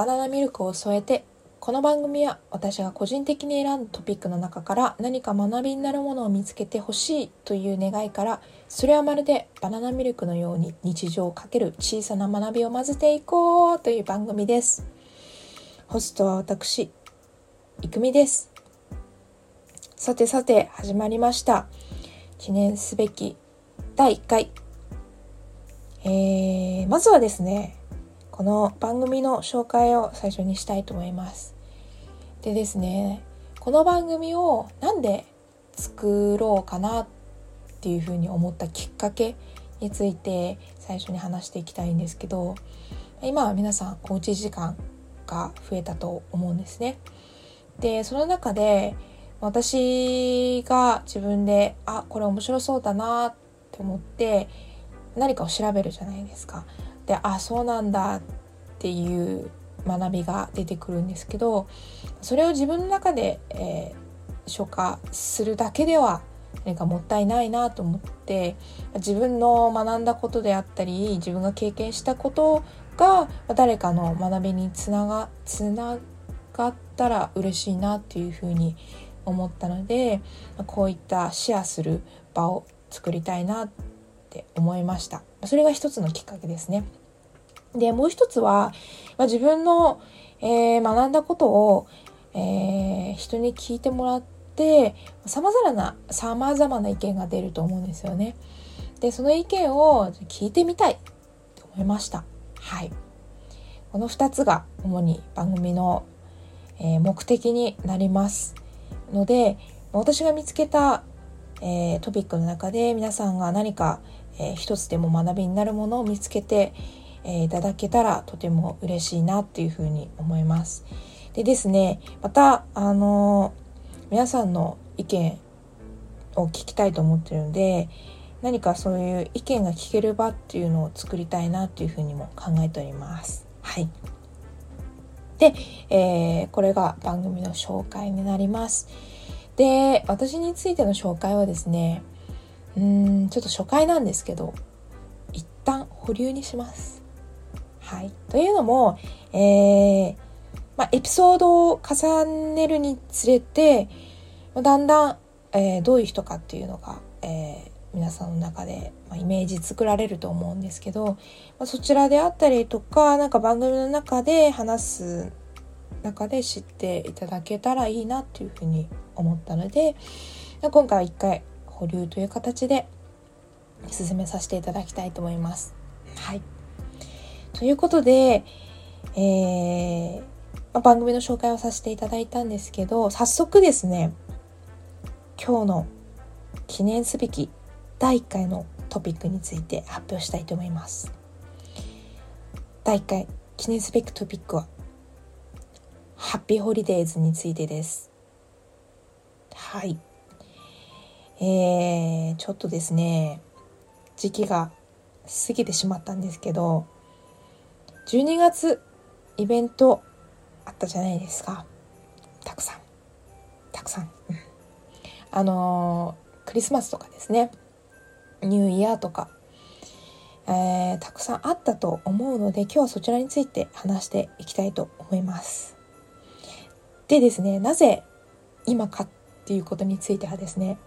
バナナミルクを添えてこの番組は私が個人的に選んだトピックの中から何か学びになるものを見つけてほしいという願いからそれはまるでバナナミルクのように日常をかける小さな学びを混ぜていこうという番組です。ホストは私いくみです。さてさて始まりました。記念すべき第1回。えー、まずはですねこの番組の紹介を最初にしたいと思いますでですねこの番組をなんで作ろうかなっていうふうに思ったきっかけについて最初に話していきたいんですけど今は皆さんおうち時間が増えたと思うんですねでその中で私が自分であこれ面白そうだなって思って何かを調べるじゃないですか。であそうなんだっていう学びが出てくるんですけどそれを自分の中で、えー、消化するだけでは何かもったいないなと思って自分の学んだことであったり自分が経験したことが誰かの学びにつながつながったら嬉しいなっていうふうに思ったのでこういったシェアする場を作りたいなって思いました。それが一つのきっかけですね。でもう一つは、まあ、自分の、えー、学んだことを、えー、人に聞いてもらって様々な様々な意見が出ると思うんですよね。でその意見を聞いてみたいと思いました。はい。この2つが主に番組の、えー、目的になります。ので私が見つけた、えー、トピックの中で皆さんが何か、えー、一つでも学びになるものを見つけて、えー、いただけたらとても嬉しいなっていうふうに思います。でですねまたあの皆さんの意見を聞きたいと思ってるので何かそういう意見が聞ける場っていうのを作りたいなっていうふうにも考えております。はい。で、えー、これが番組の紹介になります。で、私についての紹介はですね、うん、ちょっと初回なんですけど、一旦保留にします。はい。というのも、えー、まあ、エピソードを重ねるにつれて、だんだん、えー、どういう人かっていうのが、えー、皆さんの中で、まあ、イメージ作られると思うんですけど、まあ、そちらであったりとかなんか番組の中で話す中で知っていただけたらいいなっていうふうに思ったので今回は一回保留という形で進めさせていただきたいと思います。はい、ということで、えーまあ、番組の紹介をさせていただいたんですけど早速ですね今日の記念すべき第1回のトピックについて発表したいと思います。第1回記念すべきトピックはハッピーホリデーズについてです。はいえー、ちょっとですね時期が過ぎてしまったんですけど12月イベントあったじゃないですか。たくさん。たくさん、あのー、クリスマスとかですね。ニューイヤーとか、えー、たくさんあったと思うので今日はそちらについて話していきたいと思います。でですねなぜ今かっていうことについてはですね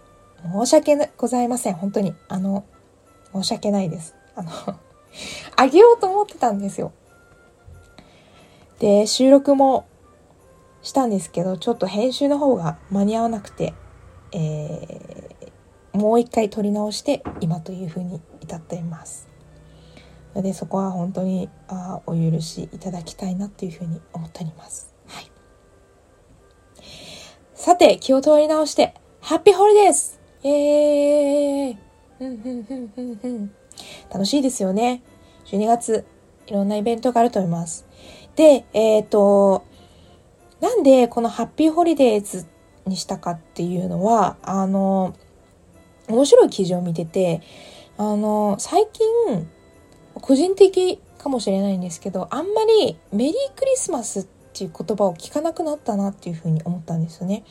申し訳ございません。本当に。あの申し訳ないです。あの あげようと思ってたんですよ。で収録もしたんですけどちょっと編集の方が間に合わなくて、えーもう一回撮り直して今というふうに至っています。のでそこは本当にあお許しいただきたいなというふうに思っております、はい、さて気を取り直してハッピーホリデーズイエーイ楽しいですよね。12月いろんなイベントがあると思います。でえっ、ー、となんでこのハッピーホリデーズにしたかっていうのはあの面白い記事を見てて、あの、最近、個人的かもしれないんですけど、あんまりメリークリスマスっていう言葉を聞かなくなったなっていうふうに思ったんですよね。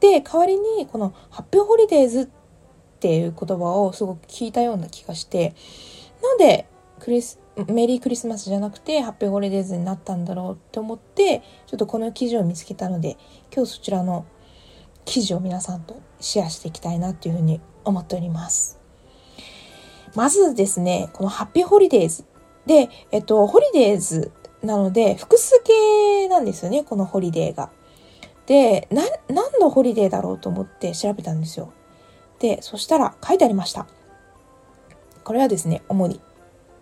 で、代わりにこのハッピーホリデーズっていう言葉をすごく聞いたような気がして、なんでクリス、メリークリスマスじゃなくて Happy Holidays になったんだろうって思って、ちょっとこの記事を見つけたので、今日そちらの記事を皆さんとシェアしていきたいなっていうふうに思っております。まずですね、この Happy Holidays。で、えっと、 holidays なので、複数形なんですよね、このホリデーが。で、何のホリデーだろうと思って調べたんですよ。で、そしたら書いてありました。これはですね、主に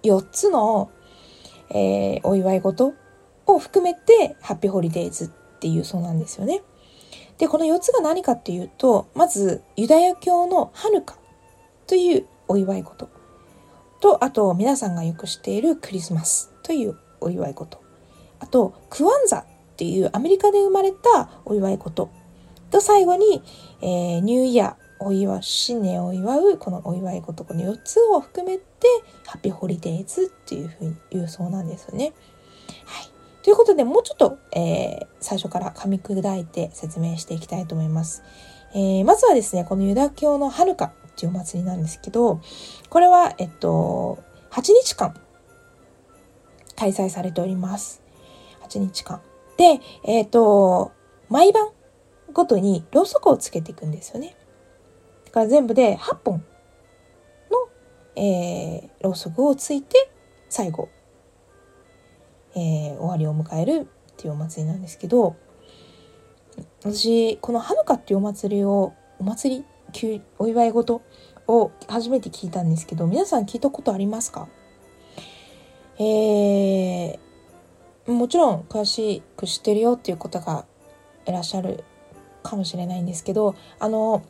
4つの、えー、お祝い事を含めて、ハッピーホリデーズっていうそうなんですよね。で、この4つが何かっていうと、まず、ユダヤ教のハヌカというお祝い事と、あと、皆さんがよく知っているクリスマスというお祝い事。あと、クワンザっていうアメリカで生まれたお祝い事。と、最後に、えー、ニューイヤーお祝う、新年を祝う、このお祝い事、この4つを含めて、ハッピーホリデーズっていうふうに言うそうなんですよね。はい。ということで、もうちょっと、えー、最初から噛み砕いて説明していきたいと思います。えー、まずはですね、このユダ教のハヌカっていうお祭りなんですけど、これは、えっと、8日間開催されております。8日間。で、えっと、毎晩ごとにろうそくをつけていくんですよね。だから全部で8本の、えー、ろうそくをついて最後、えー、終わりを迎えるっていうお祭りなんですけど私このハヌカっていうお祭りをお祭りお祝い事を初めて聞いたんですけど皆さん聞いたことありますか？えー、もちろん詳しく知ってるよっていう方がいらっしゃるかもしれないんですけどあの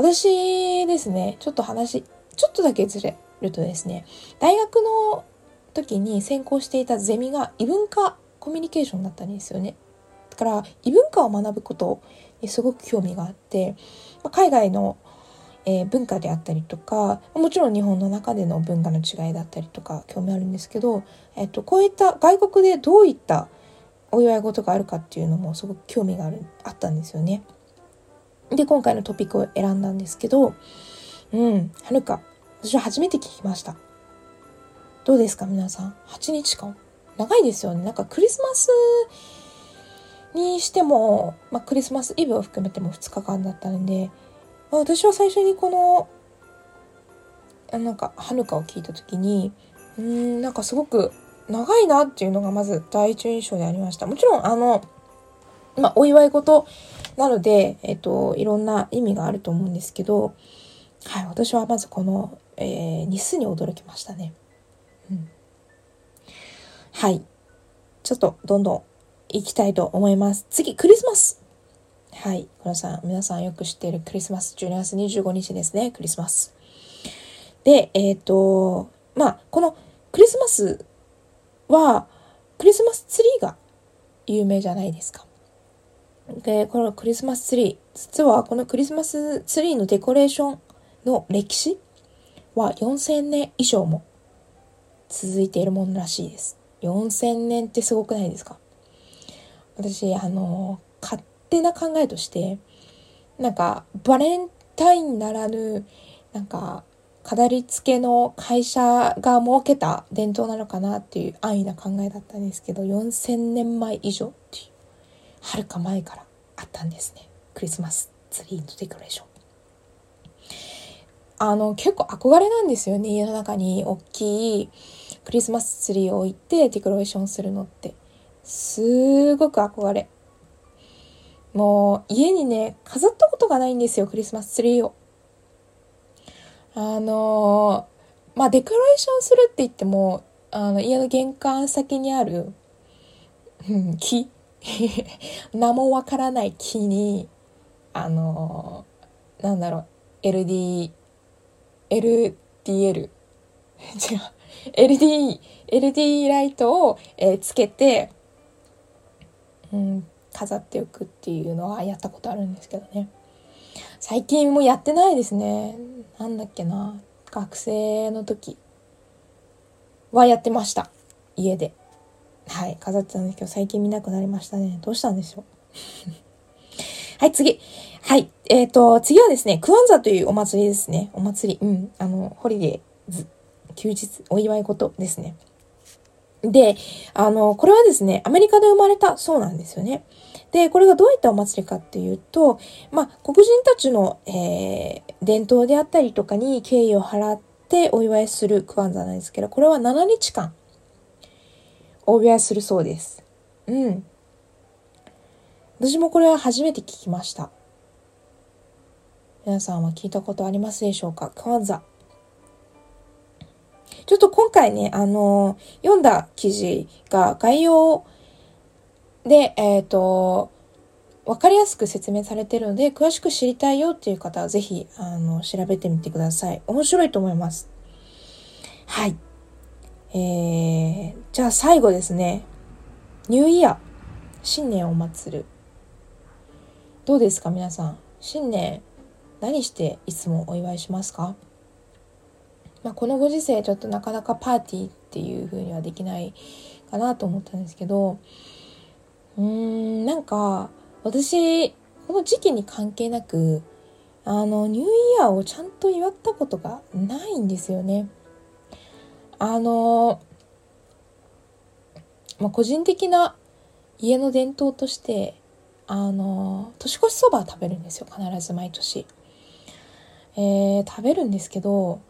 私ですね、ちょっと話、ちょっとだけずれるとですね、大学の時に専攻していたゼミが異文化コミュニケーションだったんですよね。だから異文化を学ぶことにすごく興味があって、海外の、えー、文化であったりとか、もちろん日本の中での文化の違いだったりとか興味あるんですけど、えっと、こういった外国でどういったお祝い事があるかっていうのもすごく興味があるあったんですよね。で、今回のトピックを選んだんですけど、うん、はるか、私は初めて聞きました。どうですか皆さん？8日間？長いですよね。なんかクリスマスにしても、まあ、クリスマスイブを含めても2日間だったので、私は最初にこのあ、なんか、はるかを聞いた時に、うん、なんかすごく長いなっていうのがまず第一印象でありました。もちろん、あの、まあ、お祝い事なので、えっと、いろんな意味があると思うんですけど、はい、私はまずこの、えー、日数に驚きましたね。うん。はい。ちょっとどんどん行きたいと思います。次、クリスマス。はい。皆さん、皆さんよく知っているクリスマス、12月25日ですね、クリスマス。で、えっ、ー、と、まあ、このクリスマスは、クリスマスツリーが有名じゃないですか。で、このクリスマスツリー、実はこのクリスマスツリーのデコレーションの歴史は4000年以上も続いているものらしいです。4000年ってすごくないですか？私、あの、勝手な考えとして、なんか、バレンタインならぬ、なんか、飾り付けの会社が設けた伝統なのかなっていう安易な考えだったんですけど、4000年前以上っていう。はるか前からあったんですね。クリスマスツリーのデコレーション。あの結構憧れなんですよね家の中に。大きいクリスマスツリーを置いてデコレーションするのって。すごく憧れ。もう家にね飾ったことがないんですよクリスマスツリーを。あのまあデコレーションするって言ってもあの家の玄関先にある、うん、木。名もわからない木に、あのー、なんだろう、LD、LDL、違う、LD、LD ライトを、えー、つけて、うん、飾っておくっていうのはやったことあるんですけどね。最近もやってないですね。なんだっけな。学生の時はやってました。家で。はい、飾ってたんですけど、最近見なくなりましたね。どうしたんでしょう。はい、次。はい。えっ、ー、と、次はですね、クワンザというお祭りですね。お祭り。うん。あの、ホリデーズ休日、お祝い事ですね。で、あの、これはですね、アメリカで生まれたそうなんですよね。で、これがどういったお祭りかっていうと、まあ、黒人たちの、えー、伝統であったりとかに敬意を払ってお祝いするクワンザなんですけど、これは7日間、お祝いするそうです。うん。私もこれは初めて聞きました。皆さんは聞いたことありますでしょうか？クワンザ。ちょっと今回ね、あの読んだ記事が概要で、えっ、ー、と、わかりやすく説明されてるので、詳しく知りたいよっていう方はぜひ、あの、調べてみてください。面白いと思います。はい。えー、じゃあ最後ですね。ニューイヤー。新年を祭る。どうですか皆さん。新年、何していつもお祝いしますか？まあ、このご時世ちょっとなかなかパーティーっていう風にはできないかなと思ったんですけどうーんなんか私この時期に関係なくあのニューイヤーをちゃんと祝ったことがないんですよね。あの、まあ、個人的な家の伝統としてあの年越しそば食べるんですよ必ず毎年。えー、食べるんですけど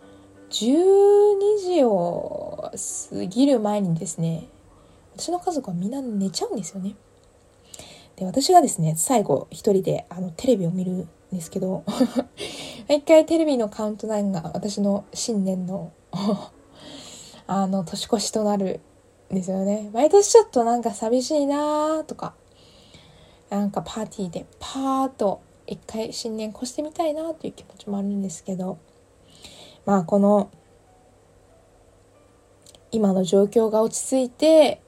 12時を過ぎる前にですね私の家族はみんな寝ちゃうんですよね。で私がですね最後一人であのテレビを見るんですけど 毎回テレビのカウントダウンが私の新年の あの年越しとなるんですよね。毎年ちょっとなんか寂しいなーとかなんかパーティーでパーッと一回新年越してみたいなという気持ちもあるんですけどまあこの今の状況が落ち着いて、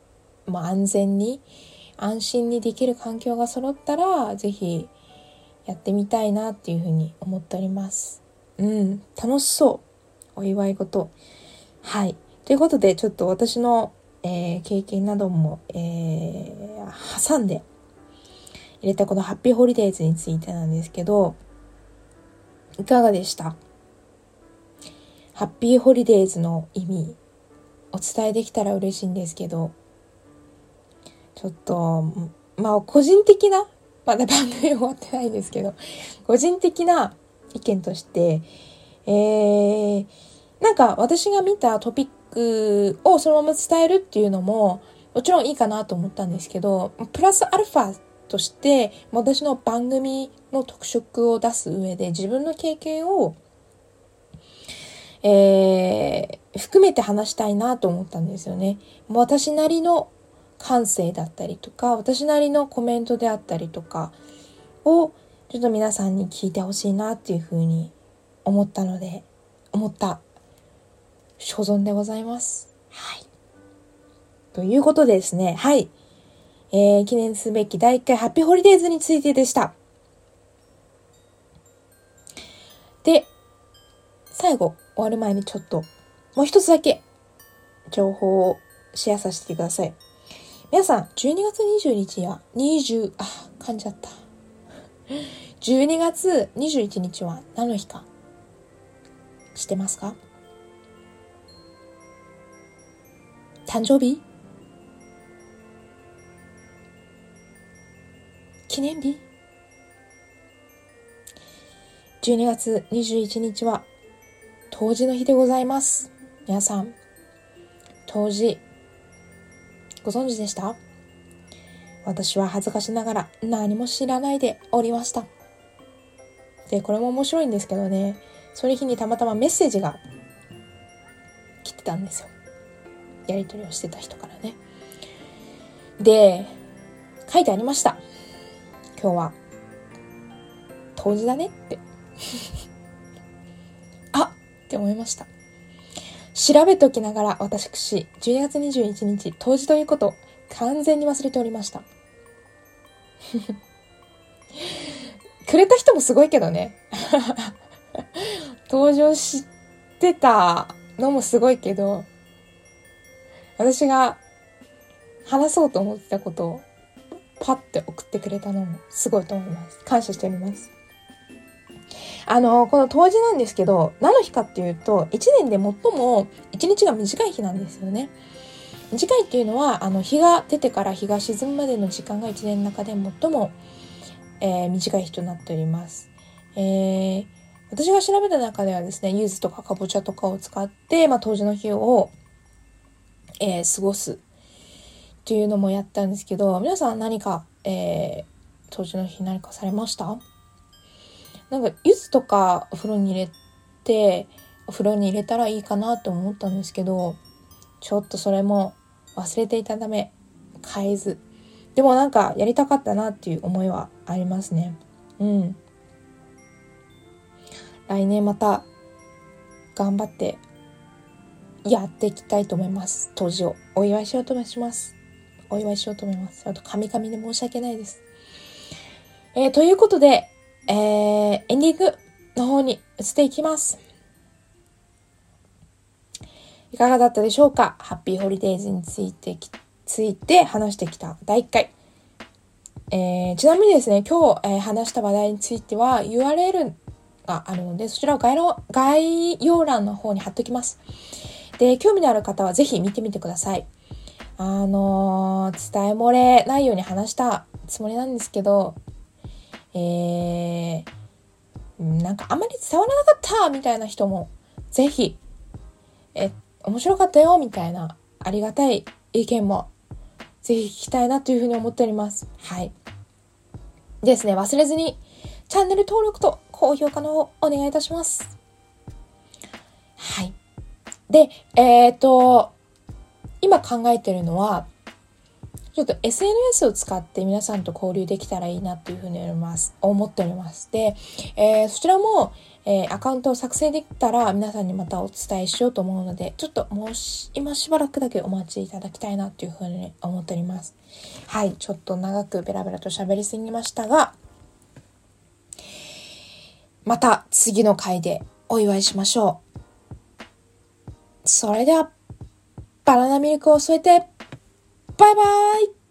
まあ、安全に安心にできる環境が揃ったら是非やってみたいなっていうふうに思っております。うん、楽しそう。お祝い事。はい。ということで、ちょっと私の、えー、経験なども、えー、挟んで入れたこのハッピーホリデーズについてなんですけど、いかがでした？ハッピーホリデーズの意味お伝えできたら嬉しいんですけどちょっとまあ個人的なまだ番組終わってないんですけど個人的な意見としてえー、なんか私が見たトピックをそのまま伝えるっていうのももちろんいいかなと思ったんですけどプラスアルファとして私の番組の特色を出す上で自分の経験をえー、含めて話したいなと思ったんですよね。私なりの感性だったりとか、私なりのコメントであったりとかを、ちょっと皆さんに聞いてほしいなっていうふうに思ったので、思った所存でございます。はい。ということでですね、はい。えー、記念すべき第1回ハッピーホリデーズについてでした。最後、終わる前にちょっと、もう一つだけ、情報をシェアさせてください。皆さん、12月20日は、20、あ、噛んじゃった。12月21日は何の日か知ってますか？誕生日？記念日 ?12 月21日は冬至の日でございます。皆さん、冬至、ご存知でした？私は恥ずかしながら何も知らないでおりました。で、これも面白いんですけどね、その日にたまたまメッセージが来てたんですよ。やり取りをしてた人からね。で、書いてありました。今日は、冬至だねって。って思いました。調べておきながら私、12月21日、当時ということ、完全に忘れておりました。くれた人もすごいけどね。登場してたのもすごいけど、私が話そうと思ってたことをパッて送ってくれたのもすごいと思います。感謝しております。あの、この冬至なんですけど、何の日かっていうと、1年で最も1日が短い日なんですよね。短いっていうのは、あの、日が出てから日が沈むまでの時間が1年の中で最も、えー、短い日となっております。えー、私が調べた中ではですね、柚子とかかぼちゃとかを使って、まあ、当時の日を、えー、過ごすっていうのもやったんですけど、皆さん何か、えー、当時の日何かされました？なんか、柚子とかお風呂に入れて、お風呂に入れたらいいかなと思ったんですけど、ちょっとそれも忘れていたため、変えず。でもなんかやりたかったなっていう思いはありますね。うん。来年また頑張ってやっていきたいと思います。当時をお祝いしようとします。お祝いしようと思います。あと、カミカミで申し訳ないです。えー、ということで、えー、エンディングの方に移っていきます。いかがだったでしょうか？ハッピーホリデーズについてついて話してきた第1回。えー、ちなみにですね、今日、えー、話した話題については URL があるので、そちらを概要概要欄の方に貼っておきます。で、興味のある方はぜひ見てみてください。あのー、伝え漏れないように話したつもりなんですけど、えー、なんかあまり伝わらなかったみたいな人も、ぜひ、え、面白かったよみたいなありがたい意見も、ぜひ聞きたいなというふうに思っております。はい。ですね、忘れずに、チャンネル登録と高評価の方お願いいたします。はい。で、えっ、ー、と、今考えてるのは、ちょっと SNS を使って皆さんと交流できたらいいなっていうふうに思います。思っております。で、えー、そちらも、えー、アカウントを作成できたら皆さんにまたお伝えしようと思うので、ちょっともうし、今しばらくだけお待ちいただきたいなっていうふうに思っております。はい、ちょっと長くベラベラと喋りすぎましたが、また次の回でお祝いしましょう。それでは、バナナミルクを添えて、バイバイ